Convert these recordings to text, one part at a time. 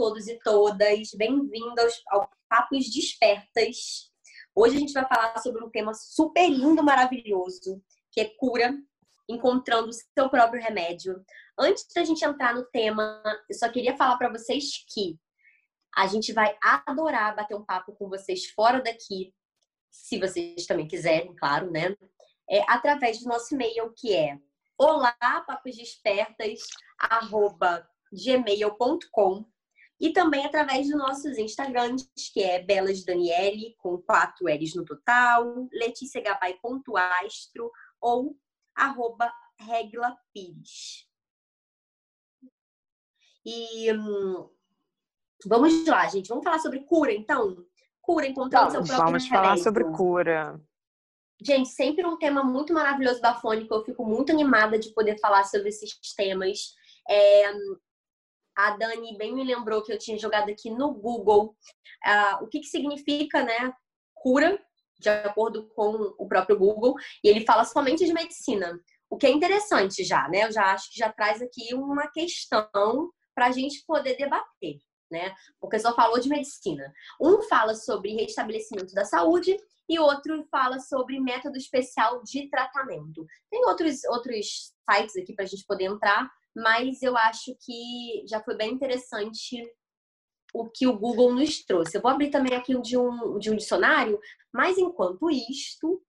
todos e todas, bem-vindos ao Papos Despertas. Hoje a gente vai falar sobre um tema super lindo, maravilhoso, que é cura, encontrando o seu próprio remédio. Antes da gente entrar no tema, eu só queria falar para vocês que a gente vai adorar bater um papo com vocês fora daqui, se vocês também quiserem, claro, né? É, através do nosso e-mail, que é olá, e também através dos nossos Instagrams, que é Belas Daniele, com quatro L's no total, leticiagabay.astro ou arroba Regla Pires. E hum, vamos lá, gente. Vamos falar sobre cura, então? Cura, encontrando seu próprio Vamos falar sobre cura. Gente, sempre um tema muito maravilhoso da Fônica. Eu fico muito animada de poder falar sobre esses temas. É, a Dani bem me lembrou que eu tinha jogado aqui no Google uh, o que, que significa, né, cura, de acordo com o próprio Google, e ele fala somente de medicina. O que é interessante já, né? Eu já acho que já traz aqui uma questão para a gente poder debater, né? Porque só falou de medicina. Um fala sobre restabelecimento da saúde e outro fala sobre método especial de tratamento. Tem outros, outros sites aqui para a gente poder entrar, mas eu acho que já foi bem interessante o que o Google nos trouxe. Eu vou abrir também aqui de um, de um dicionário, mas enquanto isto.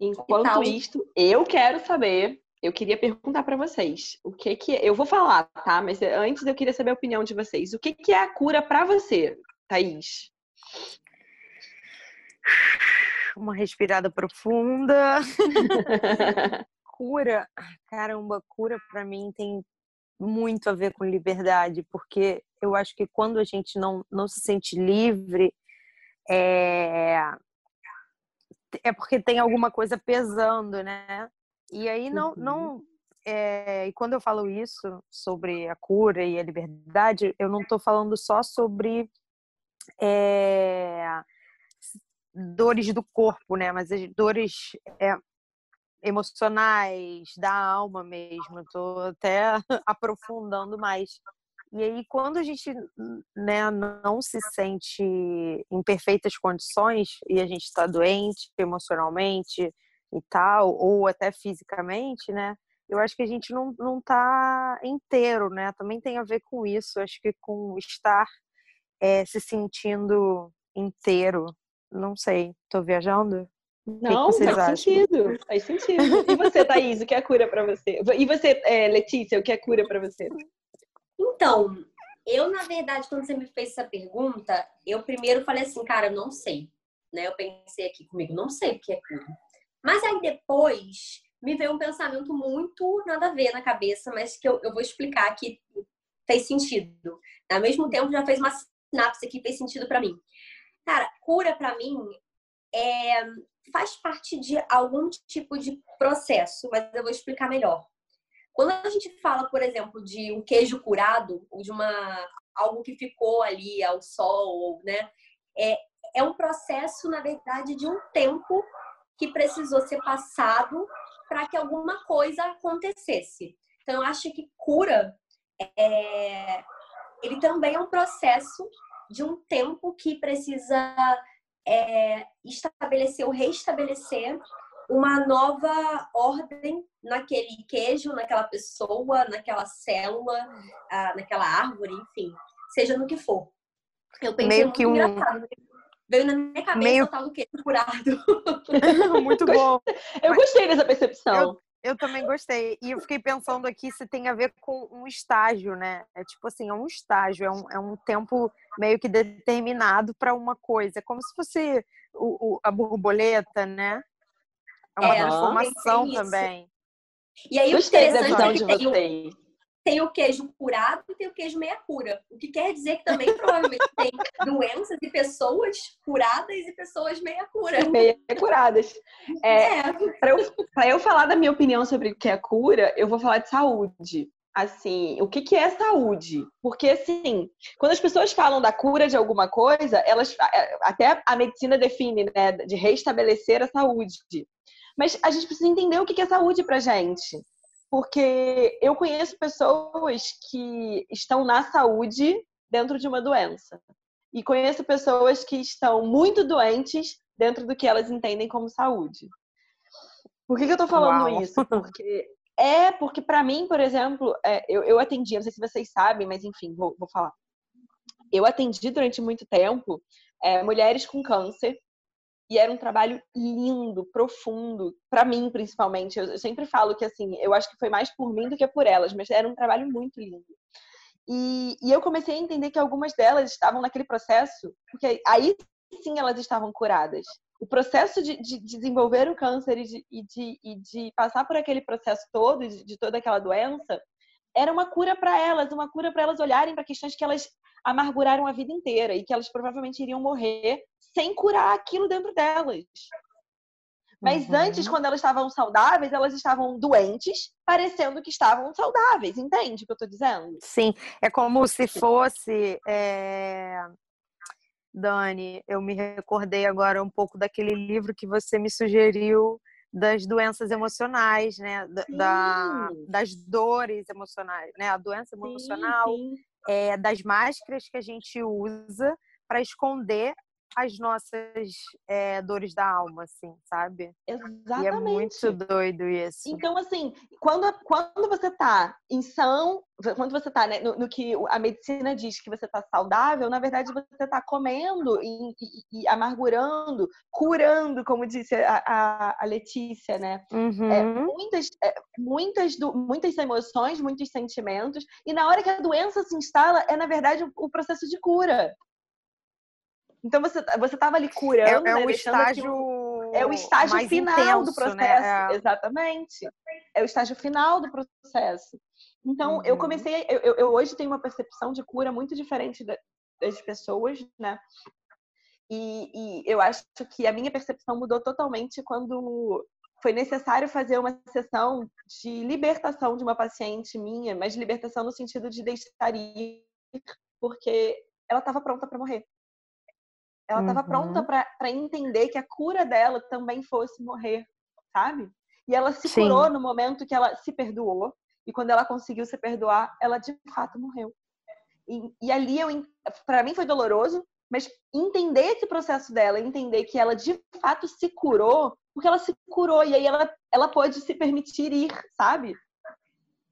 Enquanto tal... isto, eu quero saber, eu queria perguntar para vocês, o que que. Eu vou falar, tá? Mas antes eu queria saber a opinião de vocês. O que, que é a cura para você, Thaís? Uma respirada profunda. cura, caramba, cura para mim tem muito a ver com liberdade, porque eu acho que quando a gente não, não se sente livre, é, é porque tem alguma coisa pesando, né? E aí não, uhum. não é, e quando eu falo isso sobre a cura e a liberdade, eu não estou falando só sobre é, dores do corpo, né? Mas as dores é, emocionais, da alma mesmo. Estou até aprofundando mais. E aí, quando a gente né, não se sente em perfeitas condições e a gente está doente emocionalmente e tal, ou até fisicamente, né? Eu acho que a gente não, não tá inteiro, né? Também tem a ver com isso. Acho que com estar é, se sentindo inteiro. Não sei, tô viajando? Não, que que faz acham? sentido. Faz sentido. E você, Thaís, o que é cura para você? E você, é, Letícia, o que é cura para você? Então, eu, na verdade, quando você me fez essa pergunta, eu primeiro falei assim, cara, eu não sei. Né? Eu pensei aqui comigo, não sei o que é cura. Mas aí depois me veio um pensamento muito nada a ver na cabeça, mas que eu, eu vou explicar que fez sentido. Ao mesmo tempo, já fez uma sinapse que fez sentido para mim. Cara, cura para mim é faz parte de algum tipo de processo, mas eu vou explicar melhor. Quando a gente fala, por exemplo, de um queijo curado, ou de uma algo que ficou ali ao sol, né? É, é um processo, na verdade, de um tempo que precisou ser passado para que alguma coisa acontecesse. Então, eu acho que cura é, ele também é um processo de um tempo que precisa é, estabelecer ou restabelecer uma nova ordem naquele queijo, naquela pessoa, naquela célula, ah, naquela árvore, enfim, seja no que for. Eu pensei Meio que um... engraçado. Veio na minha cabeça Meio... o tal do queijo curado. Muito bom. Eu gostei dessa percepção. Eu, eu também gostei. E eu fiquei pensando aqui se tem a ver com um estágio, né? É tipo assim, é um estágio, é um, é um tempo meio que determinado para uma coisa. É como se fosse o, o, a borboleta, né? É uma é, transformação também. E aí Gostei o interessante é que tem o, tem o queijo curado e tem o queijo meia cura. O que quer dizer que também provavelmente tem doenças e pessoas curadas e pessoas meia cura. Meia curadas. É, é. Para eu, eu falar da minha opinião sobre o que é cura, eu vou falar de saúde assim, o que, que é saúde? Porque, assim, quando as pessoas falam da cura de alguma coisa, elas até a medicina define, né, de restabelecer a saúde. Mas a gente precisa entender o que, que é saúde pra gente. Porque eu conheço pessoas que estão na saúde, dentro de uma doença. E conheço pessoas que estão muito doentes dentro do que elas entendem como saúde. Por que, que eu tô falando Uau. isso? Porque é porque para mim, por exemplo, é, eu, eu atendi, não sei se vocês sabem, mas enfim, vou, vou falar. Eu atendi durante muito tempo é, mulheres com câncer e era um trabalho lindo, profundo, para mim principalmente. Eu, sempre falo que assim, eu acho que foi mais por mim do que por elas, mas era um trabalho muito lindo. E, e eu comecei a entender que algumas delas estavam naquele processo, porque aí sim elas estavam curadas. O processo de, de desenvolver o câncer e de, e de, e de passar por aquele processo todo, de toda aquela doença, era uma cura para elas, uma cura para elas olharem para questões que elas amarguraram a vida inteira e que elas provavelmente iriam morrer sem curar aquilo dentro delas. Mas uhum. antes, quando elas estavam saudáveis, elas estavam doentes, parecendo que estavam saudáveis. Entende o que eu estou dizendo? Sim, é como se fosse. É... Dani, eu me recordei agora um pouco daquele livro que você me sugeriu das doenças emocionais, né? Da, das dores emocionais, né? A doença emocional, sim, sim. É, das máscaras que a gente usa para esconder as nossas é, dores da alma, assim, sabe? Exatamente. E é muito doido isso. Então, assim, quando, quando você tá em são, quando você tá né, no, no, que a medicina diz que você tá saudável, na verdade você tá comendo e, e, e amargurando, curando, como disse a, a, a Letícia, né? É, uhum. É, muitas, é, muitas, do, muitas emoções, muitos sentimentos, e na hora que a doença se instala, é, na verdade, o, o processo de cura. Então você você estava ali curando, é, é né, o estágio é o estágio final intenso, do processo, né? é... exatamente. É o estágio final do processo. Então uhum. eu comecei, eu, eu, eu, hoje tenho uma percepção de cura muito diferente das pessoas, né? E, e eu acho que a minha percepção mudou totalmente quando foi necessário fazer uma sessão de libertação de uma paciente minha, mas libertação no sentido de deixar ir, porque ela estava pronta para morrer. Ela estava uhum. pronta para entender que a cura dela também fosse morrer, sabe? E ela se Sim. curou no momento que ela se perdoou. E quando ela conseguiu se perdoar, ela de fato morreu. E, e ali eu, para mim foi doloroso, mas entender esse processo dela, entender que ela de fato se curou, porque ela se curou e aí ela, ela pôde se permitir ir, sabe?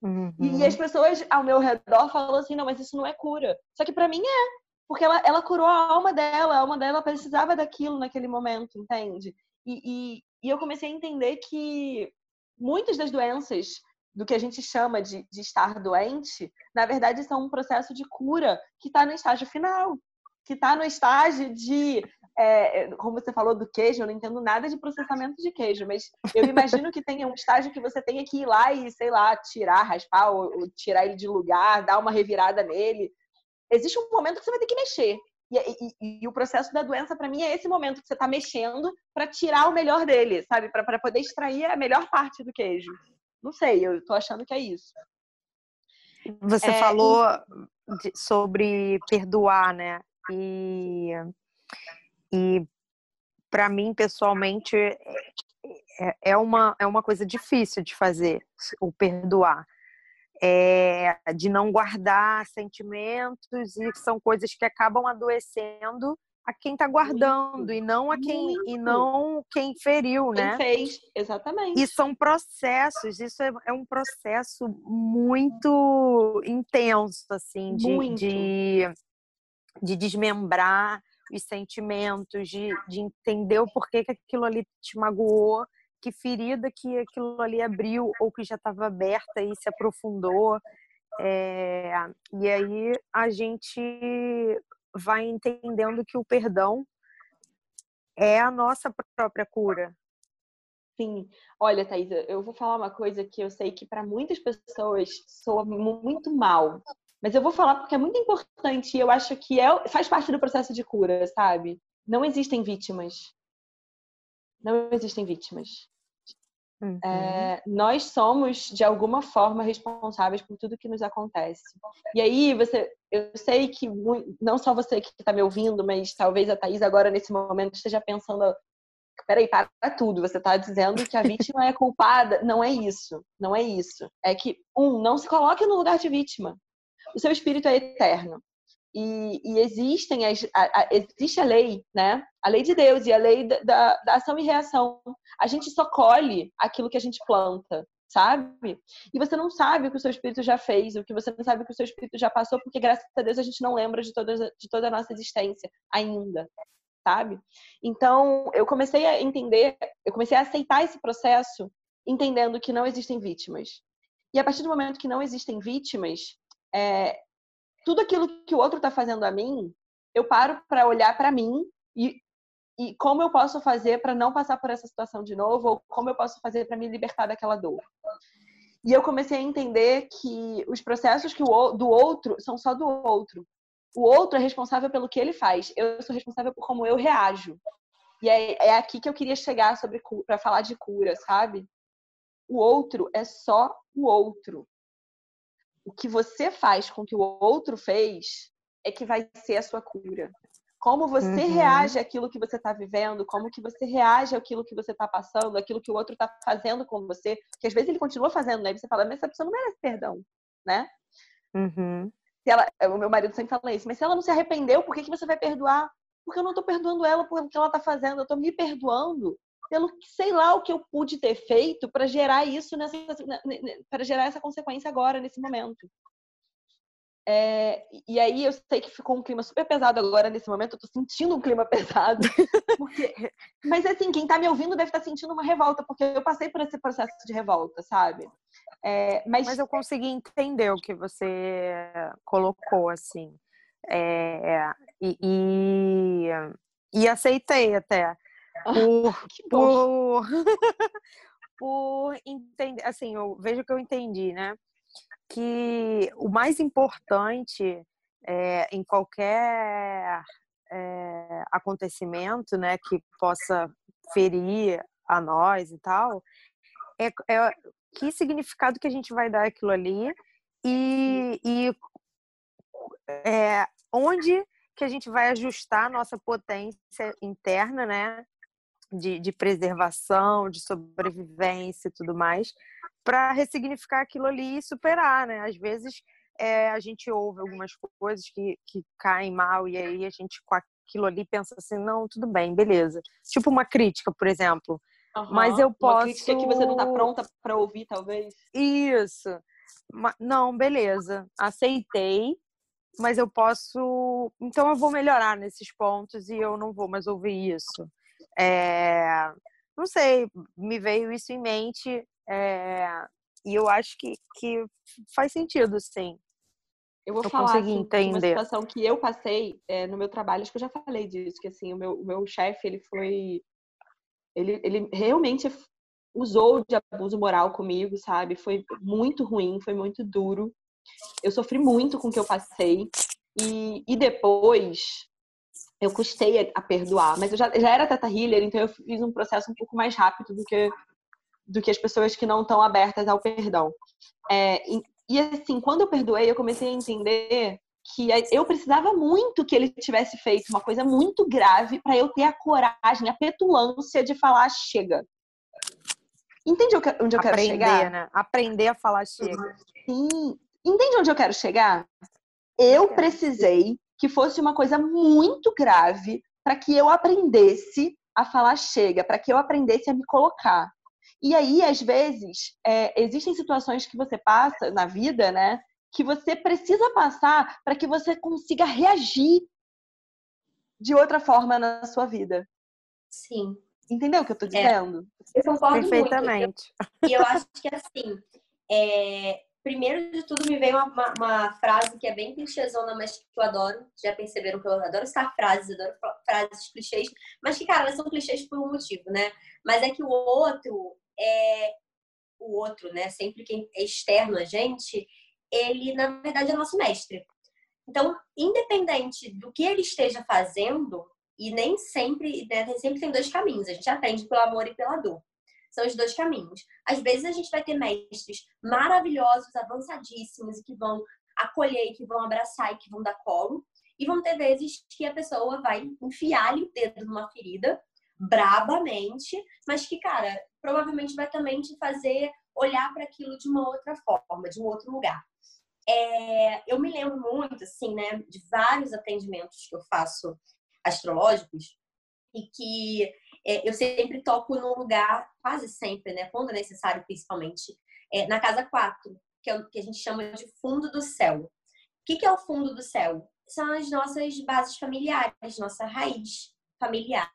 Uhum. E, e as pessoas ao meu redor falam assim: não, mas isso não é cura. Só que para mim é porque ela, ela curou a alma dela, a alma dela precisava daquilo naquele momento, entende? E, e, e eu comecei a entender que muitas das doenças do que a gente chama de, de estar doente, na verdade são um processo de cura que está no estágio final, que está no estágio de é, como você falou do queijo, eu não entendo nada de processamento de queijo, mas eu imagino que tenha um estágio que você tenha que ir lá e, sei lá, tirar, raspar, ou, ou tirar ele de lugar, dar uma revirada nele, existe um momento que você vai ter que mexer. E, e, e o processo da doença, para mim, é esse momento que você está mexendo para tirar o melhor dele, sabe? Para poder extrair a melhor parte do queijo. Não sei, eu tô achando que é isso. Você é, falou e... sobre perdoar, né? E, e para mim, pessoalmente, é, é, é, uma, é uma coisa difícil de fazer, o perdoar é, de não guardar sentimentos e são coisas que acabam adoecendo a quem está guardando e não a quem e não quem feriu, quem né? fez, exatamente. E são processos, isso é, é um processo muito intenso, assim, de, de, de, desmembrar os sentimentos, de, de entender o porquê que aquilo ali te magoou que ferida que aquilo ali abriu ou que já estava aberta e se aprofundou. É, e aí a gente vai entendendo que o perdão é a nossa própria cura. Sim. Olha, Thaisa, eu vou falar uma coisa que eu sei que para muitas pessoas soa muito mal. Mas eu vou falar porque é muito importante e eu acho que é, faz parte do processo de cura, sabe? Não existem vítimas. Não existem vítimas. Uhum. É, nós somos, de alguma forma, responsáveis por tudo que nos acontece. E aí, você, eu sei que não só você que está me ouvindo, mas talvez a Thaís agora, nesse momento, esteja pensando: peraí, para tudo, você está dizendo que a vítima é culpada. Não é isso, não é isso. É que, um, não se coloque no lugar de vítima. O seu espírito é eterno. E, e existem as, a, a, existe a lei, né? A lei de Deus e a lei da, da, da ação e reação. A gente só colhe aquilo que a gente planta, sabe? E você não sabe o que o seu espírito já fez, o que você não sabe o que o seu espírito já passou, porque graças a Deus a gente não lembra de toda, de toda a nossa existência ainda, sabe? Então, eu comecei a entender, eu comecei a aceitar esse processo entendendo que não existem vítimas. E a partir do momento que não existem vítimas, é, tudo aquilo que o outro está fazendo a mim, eu paro para olhar para mim e, e como eu posso fazer para não passar por essa situação de novo, ou como eu posso fazer para me libertar daquela dor. E eu comecei a entender que os processos que o, do outro são só do outro. O outro é responsável pelo que ele faz. Eu sou responsável por como eu reajo. E é, é aqui que eu queria chegar sobre para falar de cura, sabe? O outro é só o outro o que você faz com que o outro fez é que vai ser a sua cura. Como você uhum. reage àquilo que você está vivendo, como que você reage àquilo que você está passando, aquilo que o outro está fazendo com você, que às vezes ele continua fazendo, né? E você fala, mas essa pessoa não merece perdão, né? Uhum. Se ela, o meu marido sempre fala isso, mas se ela não se arrependeu, por que, que você vai perdoar? Porque eu não estou perdoando ela por o que ela está fazendo, eu estou me perdoando pelo que sei lá o que eu pude ter feito para gerar isso nessa para gerar essa consequência agora nesse momento. É, e aí eu sei que ficou um clima super pesado agora nesse momento, eu tô sentindo um clima pesado. Porque... Mas assim, quem tá me ouvindo deve estar tá sentindo uma revolta, porque eu passei por esse processo de revolta, sabe? É, mas... mas eu consegui entender o que você colocou, assim. É, e, e, e aceitei até por, por, por entender, assim, eu vejo que eu entendi, né? Que o mais importante é, em qualquer é, acontecimento, né, que possa ferir a nós e tal, é, é que significado que a gente vai dar aquilo ali e, e é, onde que a gente vai ajustar a nossa potência interna, né? De, de preservação, de sobrevivência e tudo mais, para ressignificar aquilo ali e superar, né? Às vezes é, a gente ouve algumas coisas que, que caem mal e aí a gente com aquilo ali pensa assim, não, tudo bem, beleza. Tipo uma crítica, por exemplo. Uhum. Mas eu posso. Uma crítica que você não está pronta para ouvir, talvez. Isso. Não, beleza. Aceitei, mas eu posso. Então eu vou melhorar nesses pontos e eu não vou mais ouvir isso. É, não sei, me veio isso em mente é, e eu acho que, que faz sentido, sim. Eu vou eu falar assim, entender. uma situação que eu passei é, no meu trabalho, acho que eu já falei disso, que assim, o meu, o meu chefe, ele foi. Ele, ele realmente usou de abuso moral comigo, sabe? Foi muito ruim, foi muito duro. Eu sofri muito com o que eu passei. E, e depois, eu custei a, perdoar, mas eu já, já era teta healer, então eu fiz um processo um pouco mais rápido do que, do que as pessoas que não estão abertas ao perdão. É, e, e, assim, quando eu perdoei, eu comecei a entender que eu precisava muito que ele tivesse feito uma coisa muito grave para eu ter a coragem, a petulância de falar chega. Entende onde eu quero Aprender, chegar? Né? Aprender a falar chega. Sim. Entende onde eu quero chegar? Eu precisei que fosse uma coisa muito grave para que eu aprendesse a falar chega, para que eu aprendesse a me colocar. E aí, às vezes, é, existem situações que você passa na vida, né? Que você precisa passar para que você consiga reagir de outra forma na sua vida. Sim. Entendeu o que eu estou é. dizendo? É, eu concordo Perfeitamente. Muito. E eu acho que, assim, é, primeiro de tudo me veio uma, uma, uma, frase que é bem clichêzona, mas que eu adoro. Já perceberam que eu adoro citar frases, adoro frases clichês, mas que, cara, elas são clichês por um motivo, né? Mas é que o outro é o outro, né? Sempre quem é externo a gente, ele, na verdade, é nosso mestre. Então, independente do que ele esteja fazendo, e nem sempre, né, sempre tem dois caminhos, a gente aprende pelo amor e pela dor. São os dois caminhos. Às vezes a gente vai ter mestres maravilhosos, avançadíssimos e que vão acolher, que vão abraçar e que vão dar colo. E vão ter vezes que a pessoa vai enfiar-lhe o dedo numa ferida brabamente, mas que, cara, provavelmente vai também te fazer olhar para aquilo de uma outra forma, de um outro lugar. é, eu me lembro muito, assim, né, de vários atendimentos que eu faço astrológicos e que é, eu sempre toco num lugar, quase sempre, né, quando necessário, principalmente, é, na casa 4, que é o que a gente chama de fundo do céu. O que, que é o fundo do céu? São as nossas bases familiares, nossa raiz familiar,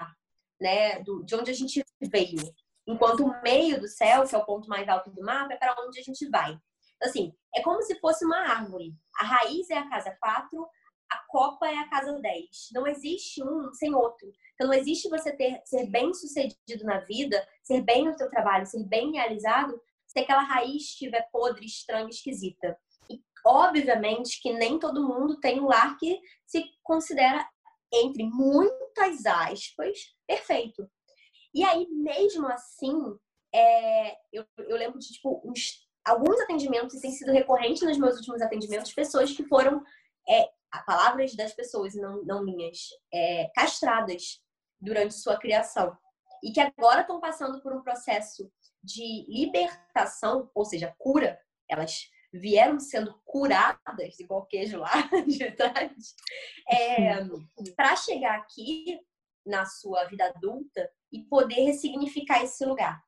né, do, de onde a gente veio. Enquanto o meio do céu, que é o ponto mais alto do mapa, é para onde a gente vai. Assim, é como se fosse uma árvore. A raiz é a casa 4, a copa é a casa 10. Não existe um sem outro. Então, não existe você ter, ser bem sucedido na vida, ser bem no seu trabalho, ser bem realizado, se aquela raiz estiver podre, estranha, esquisita. E, obviamente, que nem todo mundo tem um lar que se considera, entre muitas aspas, perfeito. E aí, mesmo assim, é, eu, eu lembro de, tipo, uns alguns atendimentos, e tem sido recorrente nos meus últimos atendimentos, pessoas que foram, é, palavras das pessoas, não, não minhas, é, castradas durante sua criação. E que agora estão passando por um processo de libertação, ou seja, cura, elas vieram sendo curadas, igual queijo lá de trás, é, para chegar aqui na sua vida adulta e poder ressignificar esse lugar.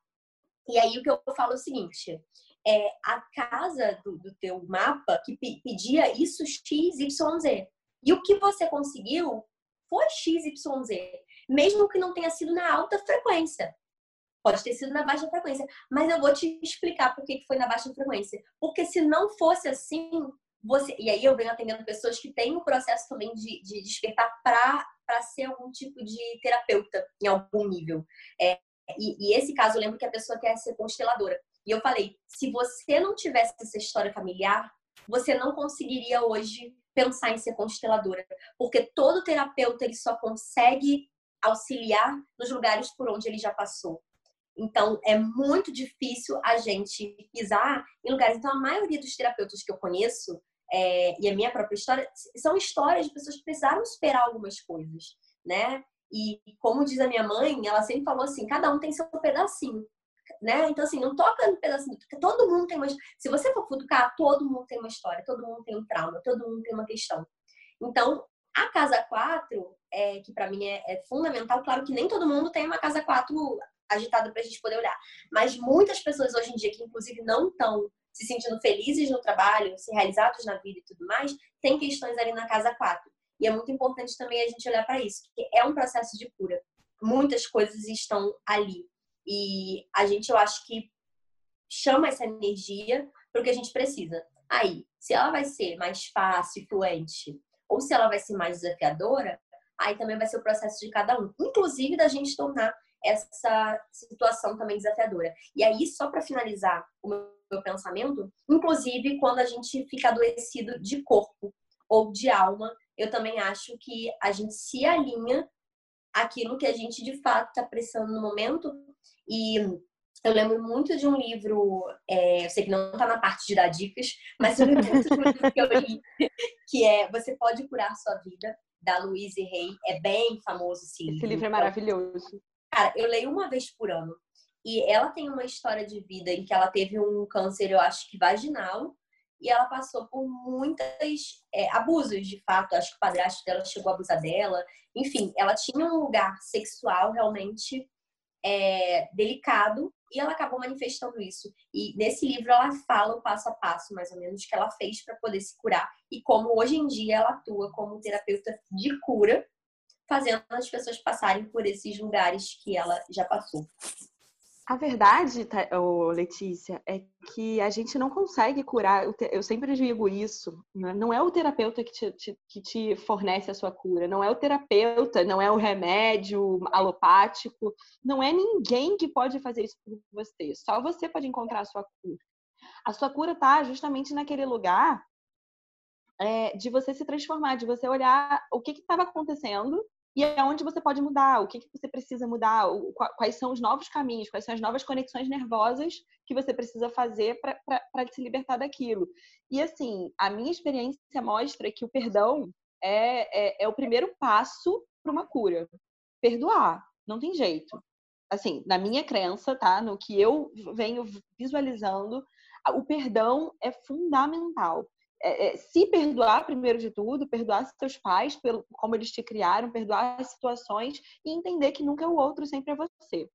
E aí o que eu falo é o seguinte: é, a casa do, do teu mapa que pedia isso X, Y, Z. E o que você conseguiu foi X, Y, Z. Mesmo que não tenha sido na alta frequência. Pode ter sido na baixa frequência. Mas eu vou te explicar por que foi na baixa frequência. Porque se não fosse assim, você. E aí eu venho atendendo pessoas que têm o um processo também de, de despertar para ser algum tipo de terapeuta em algum nível. É, e, e, esse caso eu lembro que a pessoa quer ser consteladora. E eu falei: se você não tivesse essa história familiar, você não conseguiria hoje pensar em ser consteladora, porque todo terapeuta ele só consegue auxiliar nos lugares por onde ele já passou. Então, é muito difícil a gente pisar em lugares. Então, a maioria dos terapeutas que eu conheço, é, e a minha própria história, são histórias de pessoas que precisaram superar algumas coisas, né? E, como diz a minha mãe, ela sempre falou assim: cada um tem seu pedacinho né? Então, assim, não toca no pedacinho, porque todo mundo tem uma. Se você for futucar, todo mundo tem uma história, todo mundo tem um trauma, todo mundo tem uma questão. Então, a casa 4, é, que para mim é, é, fundamental, claro que nem todo mundo tem uma casa 4 agitada para a gente poder olhar, mas muitas pessoas hoje em dia, que inclusive não estão se sentindo felizes no trabalho, se realizados na vida e tudo mais, tem questões ali na casa 4. E é muito importante também a gente olhar para isso, porque é um processo de cura. Muitas coisas estão ali. E a gente, eu acho que chama essa energia para o que a gente precisa. Aí, se ela vai ser mais fácil, fluente, ou se ela vai ser mais desafiadora, aí também vai ser o processo de cada um. Inclusive da gente tornar essa situação também desafiadora. E aí, só para finalizar o meu pensamento, inclusive quando a gente fica adoecido de corpo ou de alma, eu também acho que a gente se alinha aquilo que a gente de fato está precisando no momento e eu lembro muito de um livro, é, eu sei que não está na parte de dar dicas, mas eu lembro muito de um livro que eu li, que é Você Pode Curar Sua Vida, da Louise Hay. É bem famoso esse livro. Esse livro é maravilhoso. Cara, eu leio uma vez por ano. E ela tem uma história de vida em que ela teve um câncer, eu acho que vaginal, e ela passou por muitos é, abusos, de fato. Acho que o padrasto dela chegou a abusar dela. Enfim, ela tinha um lugar sexual realmente é, delicado e ela acabou manifestando isso. E nesse livro ela fala o passo a passo, mais ou menos, que ela fez para poder se curar e como hoje em dia ela atua como terapeuta de cura, fazendo as pessoas passarem por esses lugares que ela já passou. A verdade, tá, Letícia, é que a gente não consegue curar. Eu sempre digo isso. Né? Não é o terapeuta que te, te, que te fornece a sua cura. Não é o terapeuta, não é o remédio alopático. Não é ninguém que pode fazer isso por você. Só você pode encontrar a sua cura. A sua cura está justamente naquele lugar é, de você se transformar, de você olhar o que estava acontecendo e é onde você pode mudar, o que, que você precisa mudar, quais são os novos caminhos, quais são as novas conexões nervosas que você precisa fazer para se libertar daquilo. E assim, a minha experiência mostra que o perdão é, é, é o primeiro passo para uma cura. Perdoar, não tem jeito. Assim, na minha crença, tá? No que eu venho visualizando, o perdão é fundamental. É, é, se perdoar primeiro de tudo, perdoar seus pais pelo como eles te criaram, perdoar as situações e entender que nunca é o outro, sempre é você.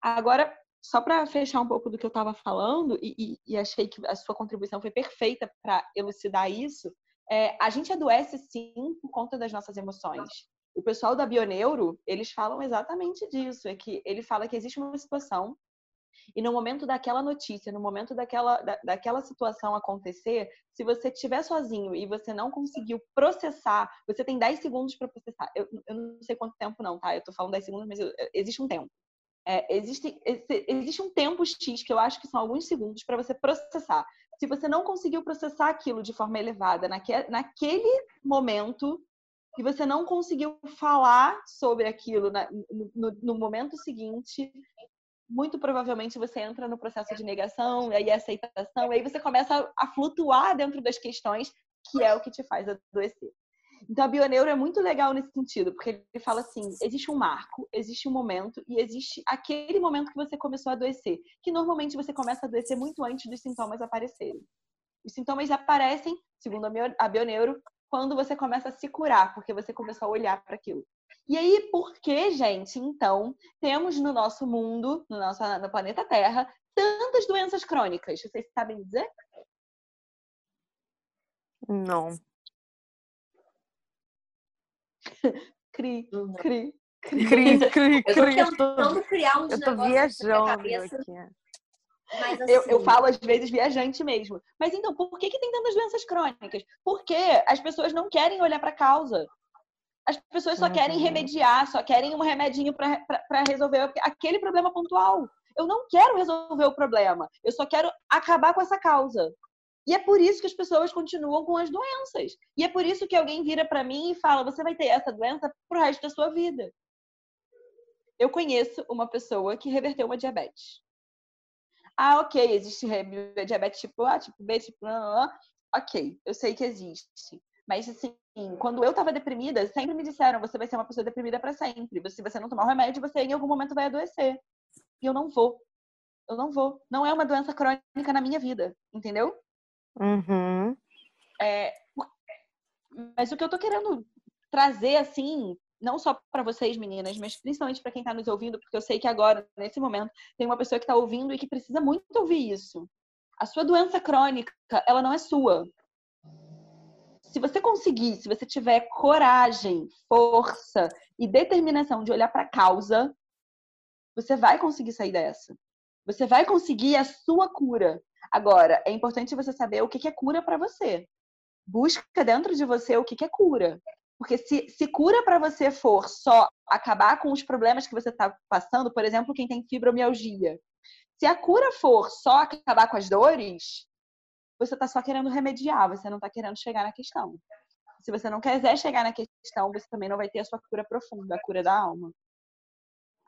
Agora, só para fechar um pouco do que eu estava falando, e, e, e, achei que a sua contribuição foi perfeita para elucidar isso, é, a gente adoece sim por conta das nossas emoções. O pessoal da Bioneuro, eles falam exatamente disso, é que ele fala que existe uma situação e no momento daquela notícia, no momento daquela, da, daquela situação acontecer, se você estiver sozinho e você não conseguiu processar, você tem 10 segundos para processar. Eu, eu, não sei quanto tempo não, tá? Eu tô falando 10 segundos, mas eu, existe um tempo. É, existe, existe um tempo X que eu acho que são alguns segundos para você processar. Se você não conseguiu processar aquilo de forma elevada naque, naquele momento, e você não conseguiu falar sobre aquilo na, no, no, momento seguinte, muito provavelmente você entra no processo de negação, e aí aceitação, e aí você começa a flutuar dentro das questões, que é o que te faz adoecer. Então, a bioneuro é muito legal nesse sentido, porque ele fala assim: existe um marco, existe um momento e existe aquele momento que você começou a adoecer, que normalmente você começa a adoecer muito antes dos sintomas aparecerem. Os sintomas aparecem, segundo a bioneuro, quando você começa a se curar, porque você começou a olhar para aquilo. E aí, por que, gente, então, temos no nosso mundo, no nosso no planeta Terra, tantas doenças crônicas? Vocês sabem dizer? Não. cri, cri, cri, cri, cri. Eu tô tentando criar uns eu tô viajando aqui. Mas, assim... eu, eu assim falo às vezes viajante mesmo. Mas então, por que, que tem tantas doenças crônicas? Porque as pessoas não querem olhar para a causa. As pessoas só uhum. querem remediar, só querem um remedinho para resolver aquele problema pontual. Eu não quero resolver o problema, eu só quero acabar com essa causa. E é por isso que as pessoas continuam com as doenças. E é por isso que alguém vira para mim e fala: você vai ter essa doença pro resto da sua vida. Eu conheço uma pessoa que reverteu uma diabetes. Ah, ok, existe diabetes tipo A, tipo B, tipo A. Ok, eu sei que existe. Mas, assim, quando eu tava deprimida, sempre me disseram: você vai ser uma pessoa deprimida para sempre. Se você não tomar o remédio, você em algum momento vai adoecer. E eu não vou. Eu não vou. Não é uma doença crônica na minha vida, entendeu? Uhum. É, mas o que eu tô querendo trazer, assim, não só para vocês, meninas, mas principalmente para quem está nos ouvindo, porque eu sei que agora, nesse momento, tem uma pessoa que está ouvindo e que precisa muito ouvir isso. A sua doença crônica, ela não é sua. Se você conseguir, se você tiver coragem, força e determinação de olhar para a causa, você vai conseguir sair dessa. Você vai conseguir a sua cura. Agora, é importante você saber o que é cura para você. Busca dentro de você o que é cura. Porque se, se cura para você for só acabar com os problemas que você está passando, por exemplo, quem tem fibromialgia, se a cura for só acabar com as dores, você está só querendo remediar, você não está querendo chegar na questão. Se você não quiser chegar na questão, você também não vai ter a sua cura profunda, a cura da alma.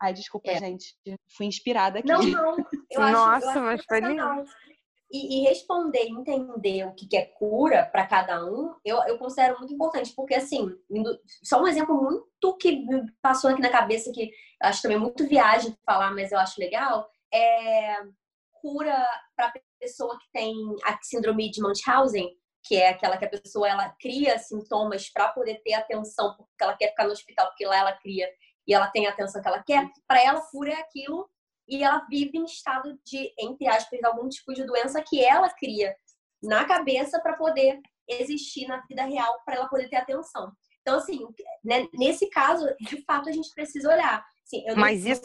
Ai, desculpa, é. gente. Fui inspirada aqui. Não, não. Eu Nossa, acho, eu mas foi lindo e, e responder, entender o que, que é cura para cada um, eu, eu considero muito importante, porque assim, só um exemplo muito que me passou aqui na cabeça, que acho também muito viagem falar, mas eu acho legal, é cura para pessoa que tem a síndrome de Munchausen, que é aquela que a pessoa ela cria sintomas para poder ter atenção, porque ela quer ficar no hospital, porque lá ela cria e ela tem a atenção que ela quer, para ela cura é aquilo e ela vive em estado de, entre aspas, algum tipo de doença que ela cria na cabeça para poder existir na vida real, para ela poder ter atenção. Então, assim, né, nesse caso, de fato, a gente precisa olhar. Assim, Mas isso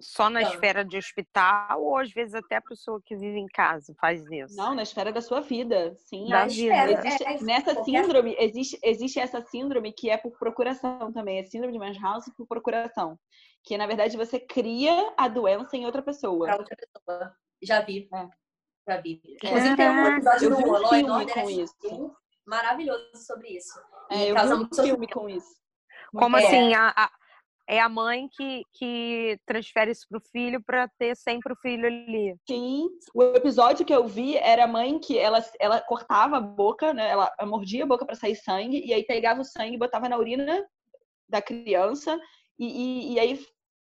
só na esfera de hospital ou às vezes até a pessoa que vive em casa faz isso? Não, na esfera da sua vida, sim. Da vida. Existe, é, é, nessa síndrome, existe, existe essa síndrome que é por procuração também, é síndrome de Munchausen por procuração. Que na verdade você cria a doença em outra pessoa. Pra outra pessoa. Já vi. É. Já vi. Inclusive tem um episódio do um filme com isso. maravilhoso sobre isso. É, eu vi um filme com isso. Como é. assim? A, a, é a mãe que, que transfere isso pro filho para ter sempre o filho ali. Sim. O episódio que eu vi era a mãe que ela, ela cortava a boca, né? Ela mordia a boca para sair sangue e aí pegava o sangue e botava na urina da criança e, e, e aí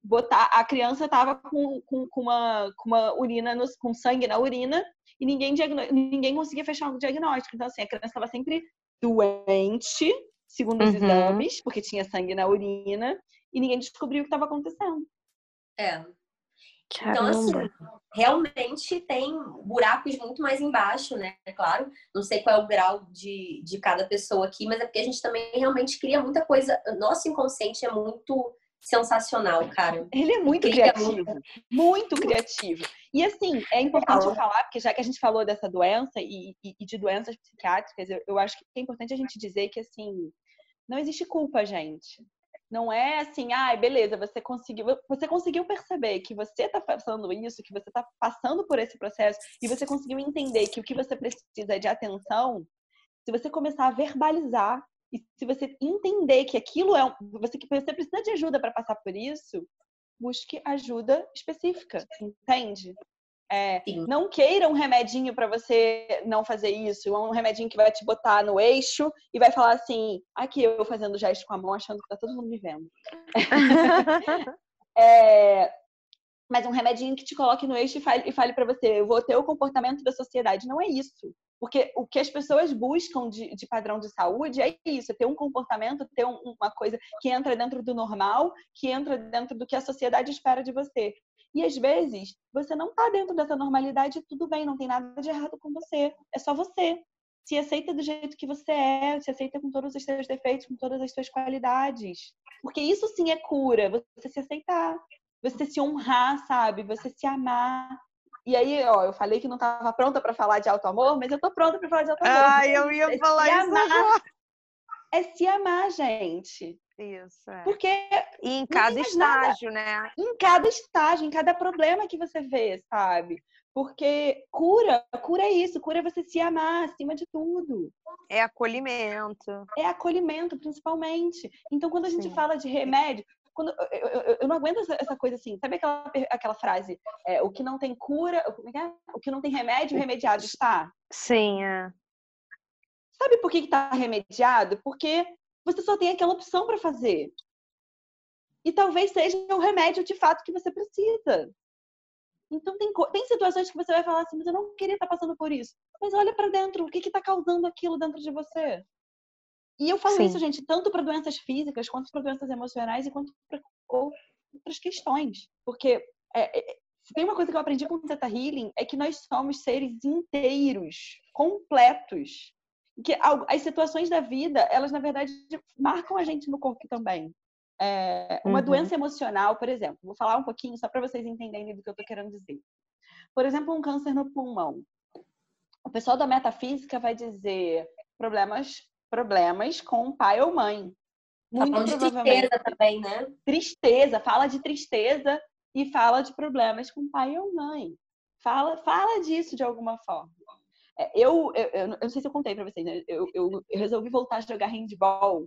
botar a criança estava com, com, com, uma, com uma urina no, com sangue na urina e ninguém ninguém conseguia fechar o diagnóstico. Então assim, a criança estava sempre doente, segundo os uhum. exames, porque tinha sangue na urina e ninguém descobriu o que estava acontecendo. É. Então, assim, realmente tem buracos muito mais embaixo, né? É claro, não sei qual é o grau de, de cada pessoa aqui, mas é porque a gente também realmente cria muita coisa. Nosso inconsciente é muito sensacional, cara. Ele é muito criativo, muito... muito... criativo. E assim, é importante Fala. falar, porque já que a gente falou dessa doença e, e, e de doenças psiquiátricas, eu, eu, acho que é importante a gente dizer que assim, não existe culpa, gente. Não é assim, ai, ah, beleza, você conseguiu, você conseguiu perceber que você está passando isso, que você está passando por esse processo e você conseguiu entender que o que você precisa é de atenção. Se você começar a verbalizar e se você entender que aquilo é você que você precisa de ajuda para passar por isso, busque ajuda específica, entende? É, não queira um remedinho para você não fazer isso, um remedinho que vai te botar no eixo e vai falar assim, aqui eu fazendo gesto com a mão, achando que tá todo mundo me vendo. é, mas um remedinho que te coloque no eixo e fale, e fale para você, eu vou ter o comportamento da sociedade. Não é isso. Porque o que as pessoas buscam de, de padrão de saúde é isso, é ter um comportamento, ter um, uma coisa que entra dentro do normal, que entra dentro do que a sociedade espera de você. E às vezes você não está dentro dessa normalidade, tudo bem, não tem nada de errado com você. É só você. Se aceita do jeito que você é, se aceita com todos os seus defeitos, com todas as suas qualidades. Porque isso sim é cura, você se aceitar, você se honrar, sabe? Você se amar. E aí, ó, eu falei que não estava pronta para falar de auto amor, mas eu tô pronta para falar de auto amor. Ah, eu ia é falar isso amar. agora. É se amar, gente. Isso. É. Porque. E em cada estágio, nada. né? Em cada estágio, em cada problema que você vê, sabe? Porque cura, cura é isso, cura é você se amar acima de tudo. É acolhimento. É acolhimento, principalmente. Então, quando a gente Sim. fala de remédio, quando, eu, eu, eu, não aguento essa, essa, coisa assim. Sabe aquela, aquela frase? É, o que não tem cura, é é? o que não tem remédio, remediado está? Sim, é. Sabe por que está remediado? Porque você só tem aquela opção para fazer. E talvez seja o remédio de fato que você precisa. Então, tem, tem situações que você vai falar assim, mas eu não queria estar passando por isso. Mas olha para dentro, o que está causando aquilo dentro de você? E eu falo Sim. isso, gente, tanto para doenças físicas, quanto para doenças emocionais e quanto para outras questões. Porque é, é, tem uma coisa que eu aprendi com o Theta Healing, é que nós somos seres inteiros, completos que as situações da vida, elas na verdade marcam a gente no corpo também. É, uma uhum. doença emocional, por exemplo, vou falar um pouquinho só para vocês entenderem do que eu estou querendo dizer. Por exemplo, um câncer no pulmão. O pessoal da metafísica vai dizer problemas, problemas com pai ou mãe. Muito tá de tristeza também, né? Tristeza, fala de tristeza e fala de problemas com pai ou mãe. Fala, fala disso de alguma forma. É, eu, eu, eu, não sei se eu contei pra vocês, né? Eu, eu, eu resolvi voltar a jogar handball.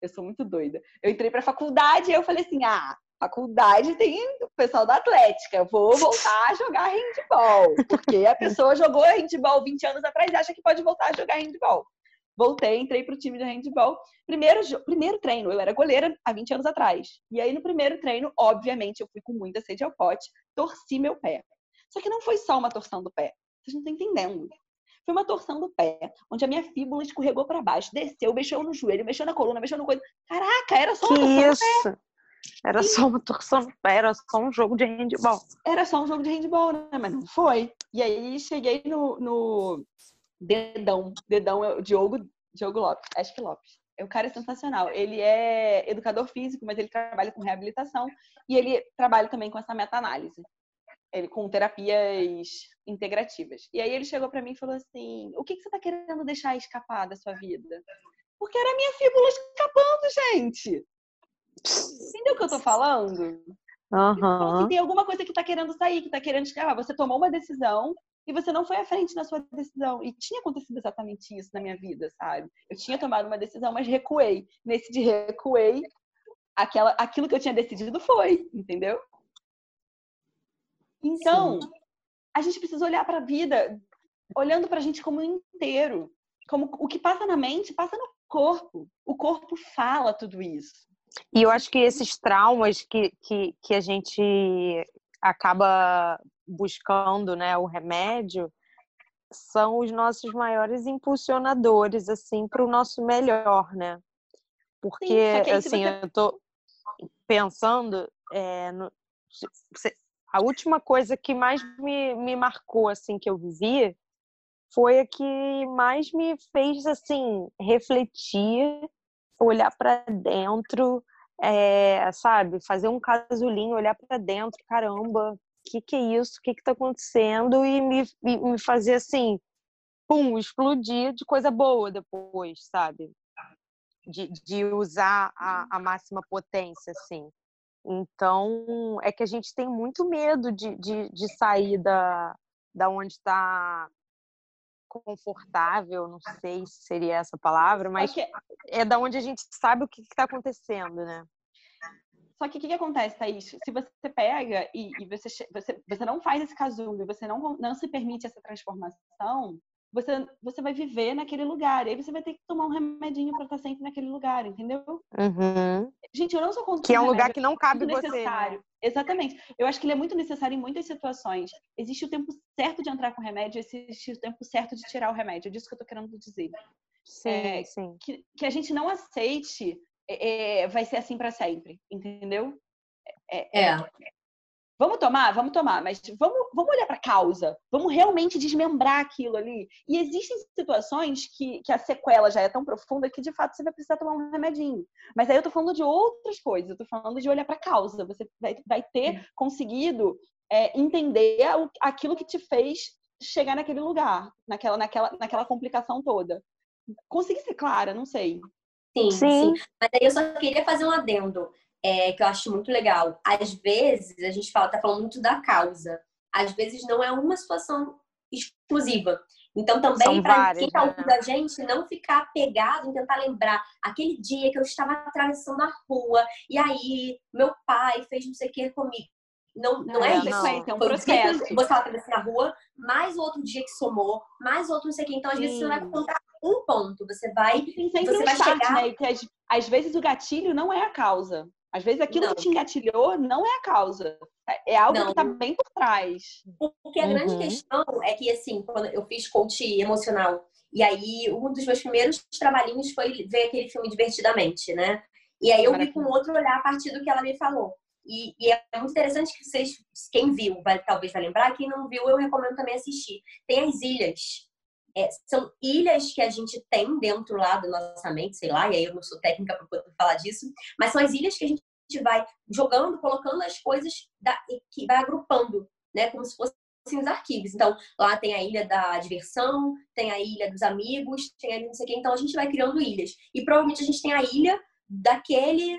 Eu sou muito doida. Eu entrei pra faculdade e eu falei assim: ah, faculdade tem o pessoal da Atlética, vou voltar a jogar handball. Porque a pessoa jogou handball 20 anos atrás e acha que pode voltar a jogar handball. Voltei, entrei pro time de handball. Primeiro, primeiro treino, eu era goleira há 20 anos atrás. E aí, no primeiro treino, obviamente, eu fui com muita sede ao pote, torci meu pé. Só que não foi só uma torção do pé. Vocês não estão entendendo. Foi uma torção do pé, onde a minha fíbula escorregou para baixo, desceu, mexeu no joelho, mexeu na coluna, mexeu no coisa. Caraca, era só uma que torção isso? Era só uma torção no pé, era só um jogo de handball. Era só um jogo de handball, né? Mas não foi. E aí cheguei no, no Dedão. Dedão é o Diogo, Diogo Lopes, acho que Lopes. O cara é sensacional. Ele é educador físico, mas ele trabalha com reabilitação e ele trabalha também com essa meta-análise ele com terapias integrativas. E aí ele chegou para mim e falou assim: "O que, que você está querendo deixar escapar da sua vida?" Porque era a minha fíbula escapando, gente. Entendeu o que eu tô falando? Uhum. Assim, tem alguma coisa que tá querendo sair, que tá querendo escapar. Você tomou uma decisão e você não foi à frente na sua decisão. E tinha acontecido exatamente isso na minha vida, sabe? Eu tinha tomado uma decisão, mas recuei. Nesse de recuei, aquela, aquilo que eu tinha decidido foi, entendeu? Então, Sim. a gente precisa olhar para a vida olhando para a gente como um inteiro. Como o que passa na mente passa no corpo. O corpo fala tudo isso. E eu acho que esses traumas que, que, que a gente acaba buscando né, o remédio são os nossos maiores impulsionadores assim para o nosso melhor, né? Porque Sim, assim, você... eu tô pensando é, no, a última coisa que mais me, me marcou assim que eu vivi foi a que mais me fez assim refletir, olhar para dentro, é, sabe, fazer um casulinho, olhar para dentro, caramba, que, que é isso? O que está acontecendo? E me, me fazer assim, pum, explodir de coisa boa depois, sabe? De, de usar a, a máxima potência, assim. Então, é que a gente tem muito medo de, de, de sair da, da onde está confortável, não sei se seria essa palavra, mas que... é da onde a gente sabe o que está acontecendo, né? Só que o que, que, acontece, Thaís? Se você pega e, e você, você, você não faz esse casulo, você não, não se permite essa transformação, você, você vai viver naquele lugar. E aí você vai ter que tomar um remedinho para estar sempre naquele lugar, entendeu? Uhum. Gente, eu não sou contra Que é um lugar que não cabe você. Né? Necessário. Né? Exatamente. Eu acho que ele é muito necessário em muitas situações. Existe o tempo certo de entrar com o remédio, existe o tempo certo de tirar o remédio. É disso que eu tô querendo dizer. Sim, é, sim. Que, que a gente não aceite é, é vai ser assim para sempre, entendeu? É, é. Vamos tomar? Vamos tomar, mas vamos, vamos olhar para a causa. Vamos realmente desmembrar aquilo ali. E existem situações que, que a sequela já é tão profunda que, de fato, você vai precisar tomar um remedinho. Mas aí eu tô falando de outras coisas. Eu tô falando de olhar para a causa. Você vai, vai ter conseguido é, entender aquilo que te fez chegar naquele lugar, naquela, naquela, naquela complicação toda. Consegui ser clara, não sei. Sim, sim, sim. Mas aí eu só queria fazer um adendo é, que eu acho muito legal. Às vezes, a gente fala, tá falando muito da causa. Às vezes não é uma situação exclusiva. Então, também, para quem está né? ouvindo a gente, não ficar apegado em tentar lembrar aquele dia que eu estava atravessando a rua e aí meu pai fez não sei o que comigo. Não, não é, é isso. Não. É um Foi processo. você estava atravessando a rua, mais outro dia que somou, mais outro não sei o que. Então, às Sim. vezes, você vai contar um ponto. Você vai. Tem sempre você um vai start, chegar... né? Que às, às vezes o gatilho não é a causa. Às vezes aquilo não. que te engatilhou não é a causa. É, é algo não. que está bem por trás. Porque a uhum. grande questão é que, assim, quando eu fiz coach emocional, e aí um dos meus primeiros trabalhinhos foi ver aquele filme Divertidamente, né? E aí eu vi com outro olhar a partir do que ela me falou. E, e, é muito interessante que vocês, quem viu, vai, talvez vai lembrar, quem não viu, eu recomendo também assistir. Tem as ilhas. É, são ilhas que a gente tem dentro lá da nossa mente, sei lá, e aí eu não sou técnica para poder falar disso, mas são as ilhas que a gente vai jogando, colocando as coisas da, que vai agrupando, né, como se fossem os arquivos. Então, lá tem a ilha da diversão, tem a ilha dos amigos, tem a ilha não sei o quê. Então, a gente vai criando ilhas. E provavelmente a gente tem a ilha daquele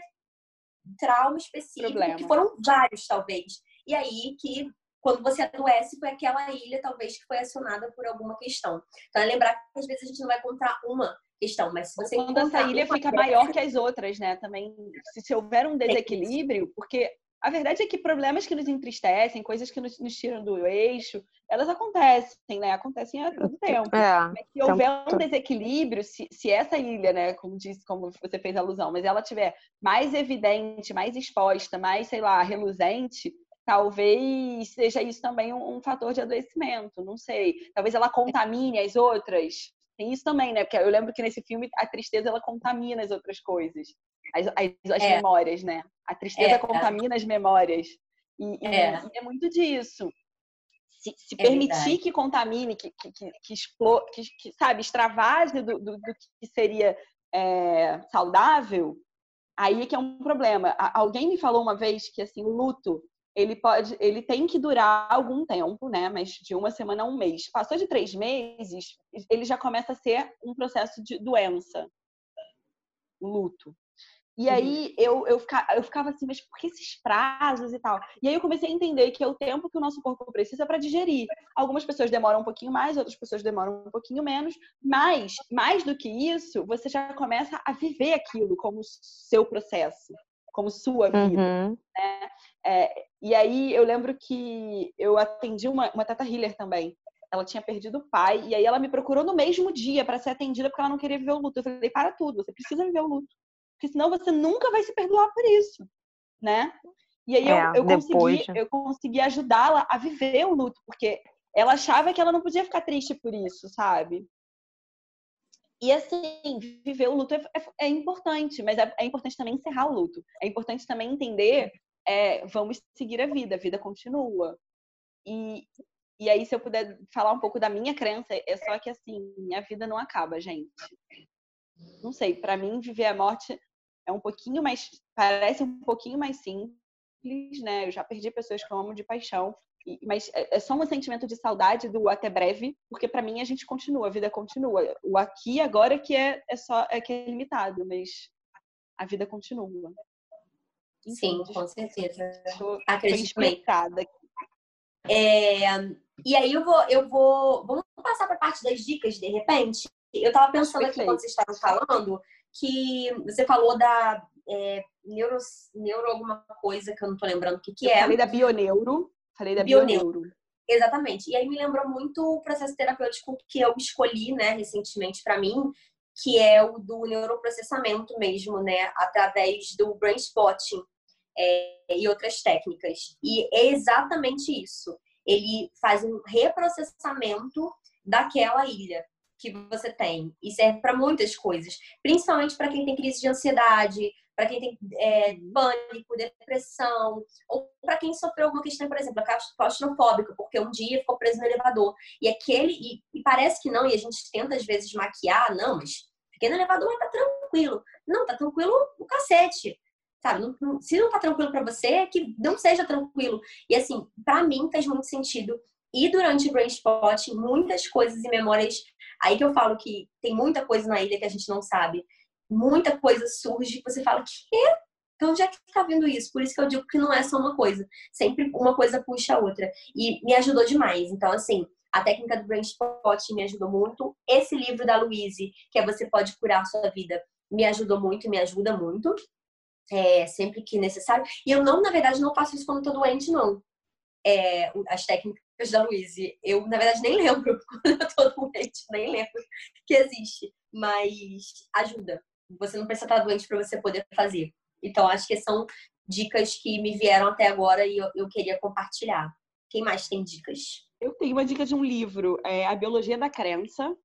trauma específico, Problema. que foram vários, talvez. E aí que quando você adoece, foi aquela ilha, talvez, que foi acionada por alguma questão. Então, é lembrar que às vezes a gente não vai encontrar uma questão, mas se você Quando essa ilha fica maior que as outras, né? Também, se, se houver um desequilíbrio, porque a verdade é que problemas que nos entristecem, coisas que nos, nos tiram do eixo, elas acontecem, né? Acontecem a todo tempo. É, mas se houver um desequilíbrio, se, se essa ilha, né, como disse, como você fez alusão, mas ela tiver mais evidente, mais exposta, mais, sei lá, reluzente, talvez seja isso também um, um, fator de adoecimento, não sei. Talvez ela contamine as outras. Tem isso também, né? Porque eu lembro que nesse filme a tristeza ela contamina as outras coisas, as, as, as é. memórias, né? A tristeza é. contamina as memórias. E é. e é, muito disso. Se, se é permitir que contamine, que, que, que, que, explo, que, que sabe, extravase do, do, do que seria é, saudável, aí é que é um problema. Alguém me falou uma vez que assim, o luto ele pode, ele tem que durar algum tempo, né? Mas de uma semana a um mês. Passou de três meses, ele já começa a ser um processo de doença, luto. E uhum. aí eu, eu, ficava, eu ficava assim, mas por que esses prazos e tal? E aí eu comecei a entender que é o tempo que o nosso corpo precisa para digerir. Algumas pessoas demoram um pouquinho mais, outras pessoas demoram um pouquinho menos, mas mais do que isso, você já começa a viver aquilo como seu processo como sua vida. Uhum. Né? É, e aí eu lembro que eu atendi uma, uma tata healer também. Ela tinha perdido o pai, e aí ela me procurou no mesmo dia para ser atendida porque ela não queria viver o luto. Eu falei, para tudo, você precisa viver o luto. porque senão você nunca vai se perdoar por isso, né? E aí É, eu, eu depois, consegui, eu consegui ajudá-la a viver o luto, porque ela achava que ela não podia ficar triste por isso, sabe? E assim, viver o luto é, é- é importante, mas é, é importante também encerrar o luto. É importante também entender, é, vamos seguir a vida, a vida continua. E, e aí, se eu puder falar um pouco da minha crença, é só que assim, a vida não acaba, gente. Não sei, pra mim, viver a morte é um pouquinho mais. Parece um pouquinho mais simples, né? Eu já perdi pessoas que eu amo de paixão. Mas é é só um sentimento de saudade do até breve, porque pra mim a gente continua, a vida continua. O aqui agora que é, é só é que é limitado, mas a vida continua. Sim, com certeza. Tô, Acredito também. inspirada. É, e aí eu vou, eu vou. Vamos passar para a parte das dicas, de repente. Eu tava pensando aqui quando vocês estavam falando que você falou da é, neuro, neuro alguma coisa que eu não tô lembrando o que, que Eu é. falei da Bioneuro. Falei da Bioneuro. Bioneuro. Exatamente. E aí me lembrou muito o processo terapêutico que eu escolhi, né, recentemente para mim, que é o do neuroprocessamento mesmo, né, através do brain spotting é, e outras técnicas. E é exatamente isso. Ele faz um reprocessamento daquela ilha que você tem e serve para muitas coisas, principalmente para quem tem crise de ansiedade, para quem tem é, pânico, depressão, ou para quem sofreu alguma questão, por exemplo, claustrofóbica, porque um dia ficou preso no elevador. E aquele. E, e parece que não, e a gente tenta às vezes maquiar, não, mas fiquei no elevador, mas tá tranquilo. Não, tá tranquilo o cacete. Sabe? Não- não- se não tá tranquilo para você, é que não seja tranquilo. E assim, para mim faz muito sentido. E durante o Brain Spot, muitas coisas e memórias. Aí que eu falo que tem muita coisa na ilha que a gente não sabe. Muita coisa surge que você fala, que? Então, onde é que tá vindo isso? Por isso que eu digo que não é só uma coisa. Sempre uma coisa puxa a outra. E me ajudou demais. Então, assim, a técnica do Brain Spot me ajudou muito. Esse livro da Louise, que é Você Pode Curar a Sua Vida, me ajudou muito e me ajuda muito. É, sempre que necessário. E eu não, na verdade, não faço isso quando eu tô doente, não. É, as técnicas da Louise. Eu, na verdade, nem lembro quando eu tô doente, nem lembro que existe. Mas ajuda. Você não precisa estar doente para você poder fazer. Então, acho que são dicas que me vieram até agora e eu, eu queria compartilhar. Quem mais tem dicas? Eu tenho uma dica de um livro, é A Biologia da Crença.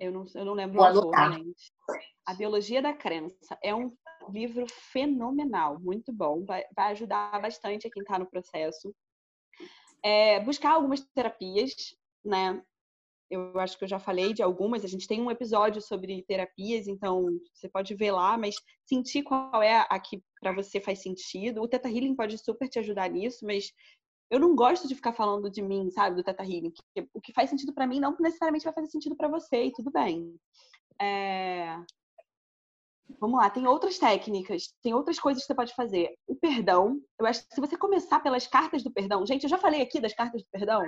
Eu não, eu não lembro Vou o gente. A Biologia da Crença é um livro fenomenal, muito bom. Vai, vai ajudar bastante a quem está no processo. É, buscar algumas terapias, né? Eu acho que eu já falei de algumas. A gente tem um episódio sobre terapias, então você pode ver lá, mas sentir qual é a que para você faz sentido. O Teta Healing pode super te ajudar nisso, mas eu não gosto de ficar falando de mim, sabe, do Teta Healing. O que faz sentido pra mim não necessariamente vai fazer sentido pra você, e tudo bem. É, Vamos lá, tem outras técnicas, tem outras coisas que você pode fazer. O perdão, eu acho que se você começar pelas cartas do perdão, gente, eu já falei aqui das cartas do perdão?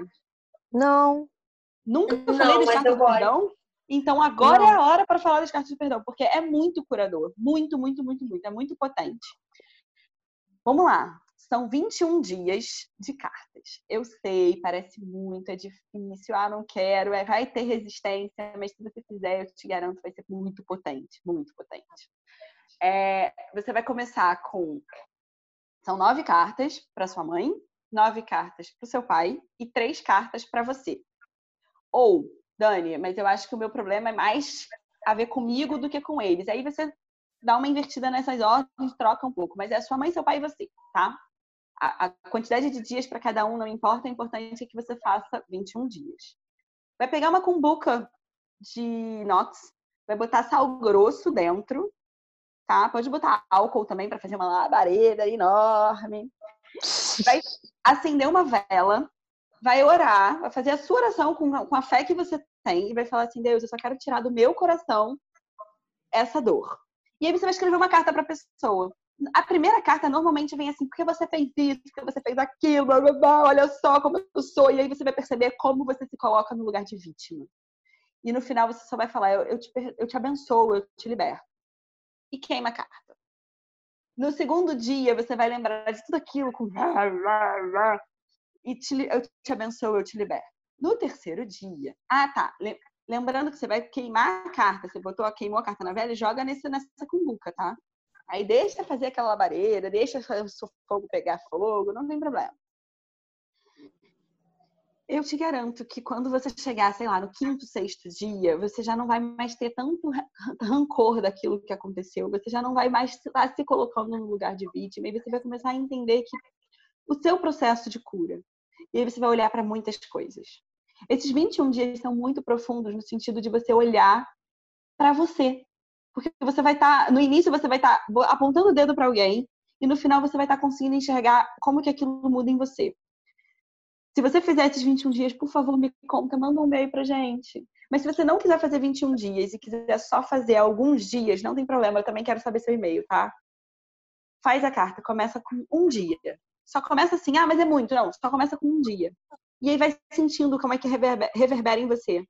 Não. Nunca Não, falei das cartas do gosto. perdão? Então agora Não. é a hora para falar das cartas do perdão, porque é muito curador, muito, muito, muito, muito, é muito potente. Vamos lá. São 21 dias de cartas. Eu sei, parece muito, é difícil, ah, não quero, é, vai ter resistência, mas se você fizer, eu te garanto, vai ser muito potente, muito potente. É, você vai começar com. São nove cartas para sua mãe, nove cartas para o seu pai e três cartas para você. Ou, Dani, mas eu acho que o meu problema é mais a ver comigo do que com eles. Aí você dá uma invertida nessas ordens, troca um pouco. Mas é sua mãe, seu pai e você, tá? A, a quantidade de dias para cada um não importa, o importante é que você faça 21 dias. Vai pegar uma cumbuca de inox, vai botar sal grosso dentro, tá? Pode botar álcool também para fazer uma labareda enorme. Vai acender uma vela, vai orar, vai fazer a sua oração com com a fé que você tem e vai falar assim: Deus, eu só quero tirar do meu coração essa dor. E aí você vai escrever uma carta para a pessoa. A primeira carta normalmente vem assim: porque você fez isso, porque você fez aquilo, blá, blá, blá, olha só como eu sou. E aí você vai perceber como você se coloca no lugar de vítima. E no final você só vai falar: eu, eu, te, eu te abençoo, eu te liberto. E queima a carta. No segundo dia, você vai lembrar de tudo aquilo com. E te, eu te abençoo, eu te liberto. No terceiro dia. Ah, tá. Lembrando que você vai queimar a carta. Você botou, queimou a carta na vela e joga nesse, nessa cumbuca, tá? Aí deixa fazer aquela labareira, deixa o fogo pegar fogo, não tem problema. Eu te garanto que quando você chegar, sei lá, no quinto, sexto dia, você já não vai mais ter tanto rancor daquilo que aconteceu, você já não vai mais estar se colocando no lugar de vítima, e você vai começar a entender que o seu processo de cura. E aí você vai olhar para muitas coisas. Esses 21 dias são muito profundos no sentido de você olhar para você. Porque você vai estar, tá, no início você vai estar tá apontando o dedo para alguém e no final você vai estar tá conseguindo enxergar como que aquilo muda em você. Se você fizer esses 21 dias, por favor, me conta, manda um e-mail pra gente. Mas se você não quiser fazer 21 dias e quiser só fazer alguns dias, não tem problema, eu também quero saber seu e-mail, tá? Faz a carta, começa com um dia. Só começa assim, ah, mas é muito. Não, só começa com um dia. E aí vai sentindo como é que reverbera em você.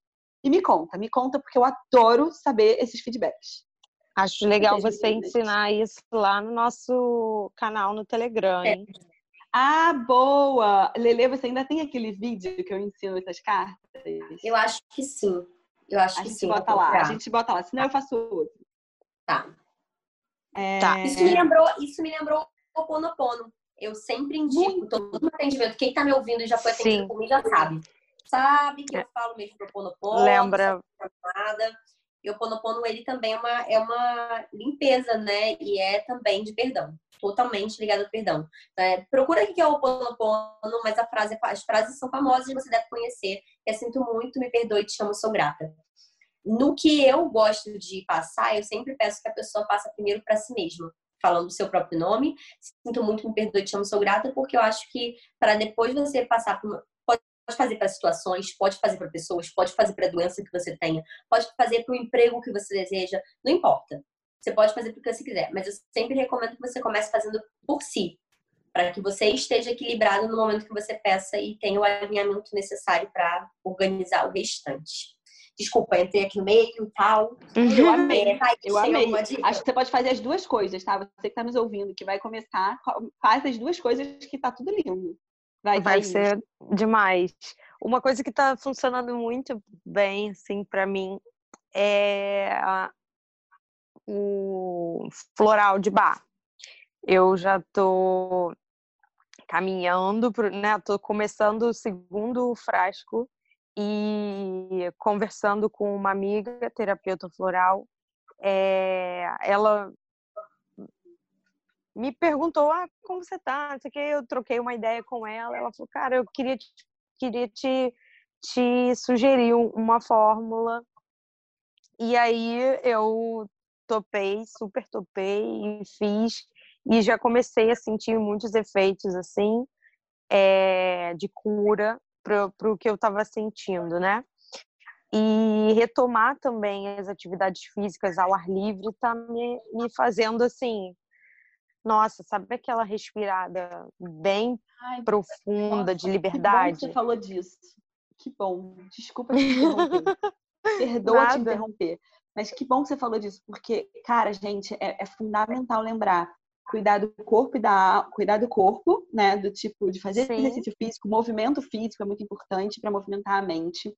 E me conta, me conta, porque eu adoro saber esses feedbacks. Acho legal você ensinar isso lá no nosso canal no Telegram, é. hein? É. Ah, boa! Lele, você ainda tem aquele vídeo que eu ensino essas cartas? Eu acho que sim. Eu acho a que gente sim. Bota lá, a gente bota lá, senão eu faço outro. Tá. É... tá. Isso me lembrou, isso me lembrou o Ponopono. Eu sempre indico Muito. todo atendimento. Quem tá me ouvindo e já foi atendido sim. comigo já sabe. Sabe que eu falo mesmo do Ponopono. Lembra. Nada. E o Ponopono, ele também é uma, é uma limpeza, né? E é também de perdão. Totalmente ligado ao perdão. É, procura o que é o Ponopono, mas a frase, as frases são famosas e você deve conhecer. É sinto muito, me perdoe, te amo, sou grata. No que eu gosto de passar, eu sempre peço que a pessoa passe primeiro para si mesma falando o seu próprio nome. Sinto muito, me perdoe, te amo, sou grata, porque eu acho que para depois você passar pode fazer para situações, pode fazer para pessoas, pode fazer para a doença que você tenha, pode fazer para o emprego que você deseja, não importa. Você pode fazer porque você quiser, mas eu sempre recomendo que você comece fazendo por si, para que você esteja equilibrado no momento que você peça e tenha o alinhamento necessário para organizar o restante. Desculpa, entrei aqui no meio e tal. Eu amei. Tá, eu amei. Acho que você pode fazer as duas coisas, tá? Você que está nos ouvindo, que vai começar, faz as duas coisas que tá tudo lindo. Vai, vai ser demais. Uma coisa que está funcionando muito bem, assim, para mim, é a, o floral de bar. Eu já tô caminhando, pro, né? Tô começando o segundo frasco e conversando com uma amiga, terapeuta floral. É, ela me perguntou, ah, como você tá? Não sei o que, eu troquei uma ideia com ela. Ela falou, cara, eu queria te, queria te, te sugerir uma fórmula. E aí eu topei, super topei e fiz. E já comecei a sentir muitos efeitos, assim, é, de cura para o que eu estava sentindo, né? E retomar também as atividades físicas ao ar livre está me, me fazendo, assim, nossa, sabe aquela respirada bem Ai, profunda nossa, de liberdade? Que bom que você falou disso. Que bom. Desculpa te interromper. Perdoa Nada. te interromper. Mas que bom que você falou disso, porque, cara, gente, é, é fundamental lembrar cuidar do corpo e da cuidar do corpo, né, do tipo de fazer Sim. exercício físico, movimento físico é muito importante para movimentar a mente.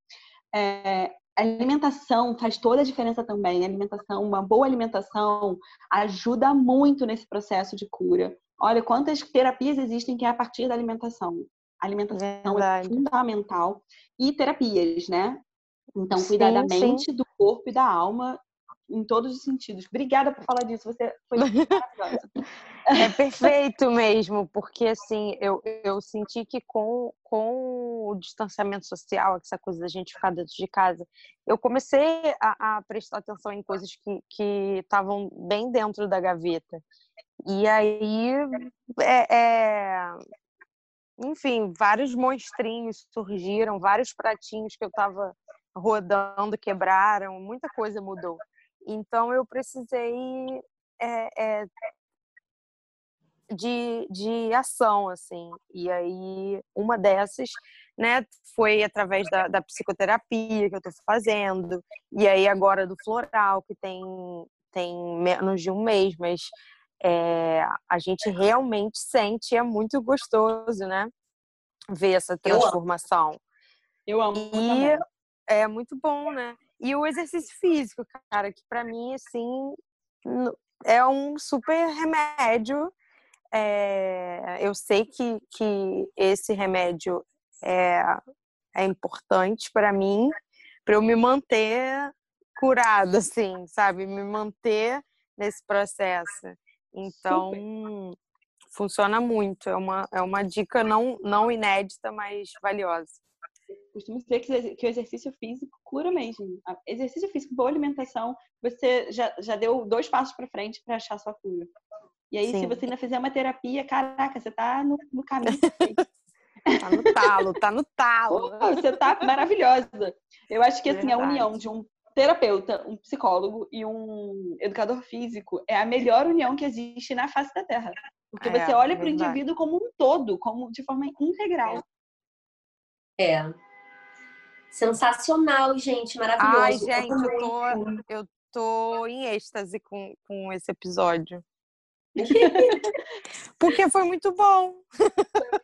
É, a alimentação faz toda a diferença também. A alimentação, uma boa alimentação ajuda muito nesse processo de cura. Olha quantas terapias existem que é a partir da alimentação. A alimentação é Verdade. é fundamental. E terapias, né? Então, cuidar sim, da mente, sim. do corpo e da alma em todos os sentidos. Obrigada por falar disso, você foi maravilhosa. É perfeito mesmo, porque assim, eu, eu senti que com, com o distanciamento social, essa coisa da gente ficar dentro de casa, eu comecei a, a prestar atenção em coisas que estavam bem dentro da gaveta. E aí, é, é, enfim, vários monstrinhos surgiram, vários pratinhos que eu estava rodando quebraram, muita coisa mudou. Então eu precisei é, é, de, de ação, assim. E aí uma dessas, né, foi através da, da psicoterapia que eu estou fazendo. E aí agora do floral, que tem, tem menos de um mês, mas é, a gente realmente sente, é muito gostoso, né? Ver essa transformação. Eu amo. Eu amo e é muito bom, né? E o exercício físico, cara, que para mim, assim, é um super remédio. É, eu sei que, que esse remédio é, é importante para mim, para eu me manter curada, assim, sabe? Me manter nesse processo. Então, super. funciona muito. É uma, é uma dica não, não inédita, mas valiosa costumo dizer que, que o exercício físico cura mesmo. Exercício físico, boa alimentação, você já, já deu dois passos para frente para achar sua cura. E aí, Sim. se você ainda fizer uma terapia, caraca, você tá no, no caminho Tá no talo, tá no talo. Pô, você tá maravilhosa. Eu acho que assim, a união de um terapeuta, um psicólogo e um educador físico é a melhor união que existe na face da Terra. Porque é, você olha para o indivíduo como um todo, como de forma integral. É. Sensacional, gente, maravilhoso. Ai, gente, eu, tô, eu tô em êxtase com, com esse episódio. Porque foi muito bom.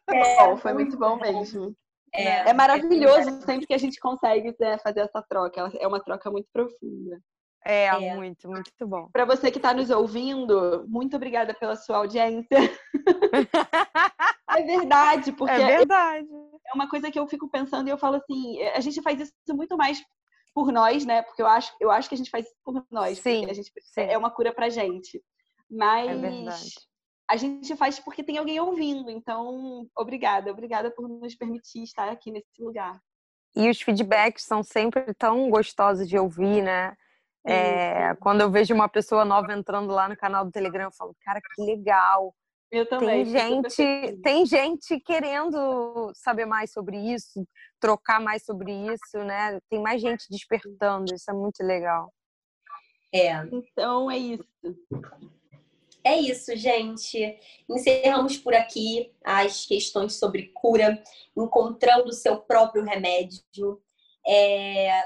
É, foi muito bom mesmo. É, é maravilhoso é sempre que a gente consegue né, fazer essa troca. É uma troca muito profunda. É, é. muito, muito bom. Para você que está nos ouvindo, muito obrigada pela sua audiência. é verdade, porque é verdade é uma coisa que eu fico pensando e eu falo assim, é, a gente faz isso muito mais por nós, né? Porque eu acho, eu acho que a gente faz isso por nós. Sim, a gente, sim. É uma cura pra gente. Mas é a gente faz porque tem alguém ouvindo. Então, obrigada. Obrigada por nos permitir estar aqui nesse lugar. E os feedbacks são sempre tão gostosos de ouvir, né? É, quando eu vejo uma pessoa nova entrando lá no canal do Telegram, eu falo, cara, que legal. Eu também. Tem gente, tem gente querendo saber mais sobre isso, trocar mais sobre isso, né? Tem mais gente despertando, isso é muito legal. É. Então é isso. É isso, gente. Encerramos por aqui as questões sobre cura, encontrando o seu próprio remédio. É...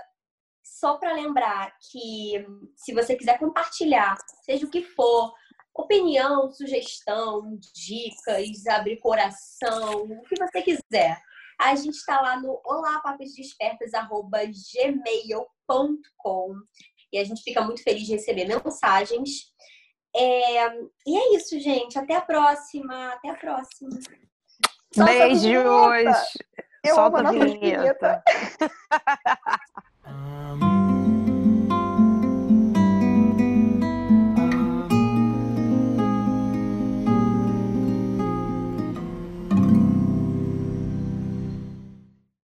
Só para lembrar que se você quiser compartilhar, seja o que for, opinião, sugestão, dicas, abrir coração, o que você quiser. A gente está lá no olapapesdespertas.gmail.com e a gente fica muito feliz de receber mensagens. É... E é isso, gente. Até a próxima. Até a próxima. Beijos. Eu Solta amo a, a vinheta.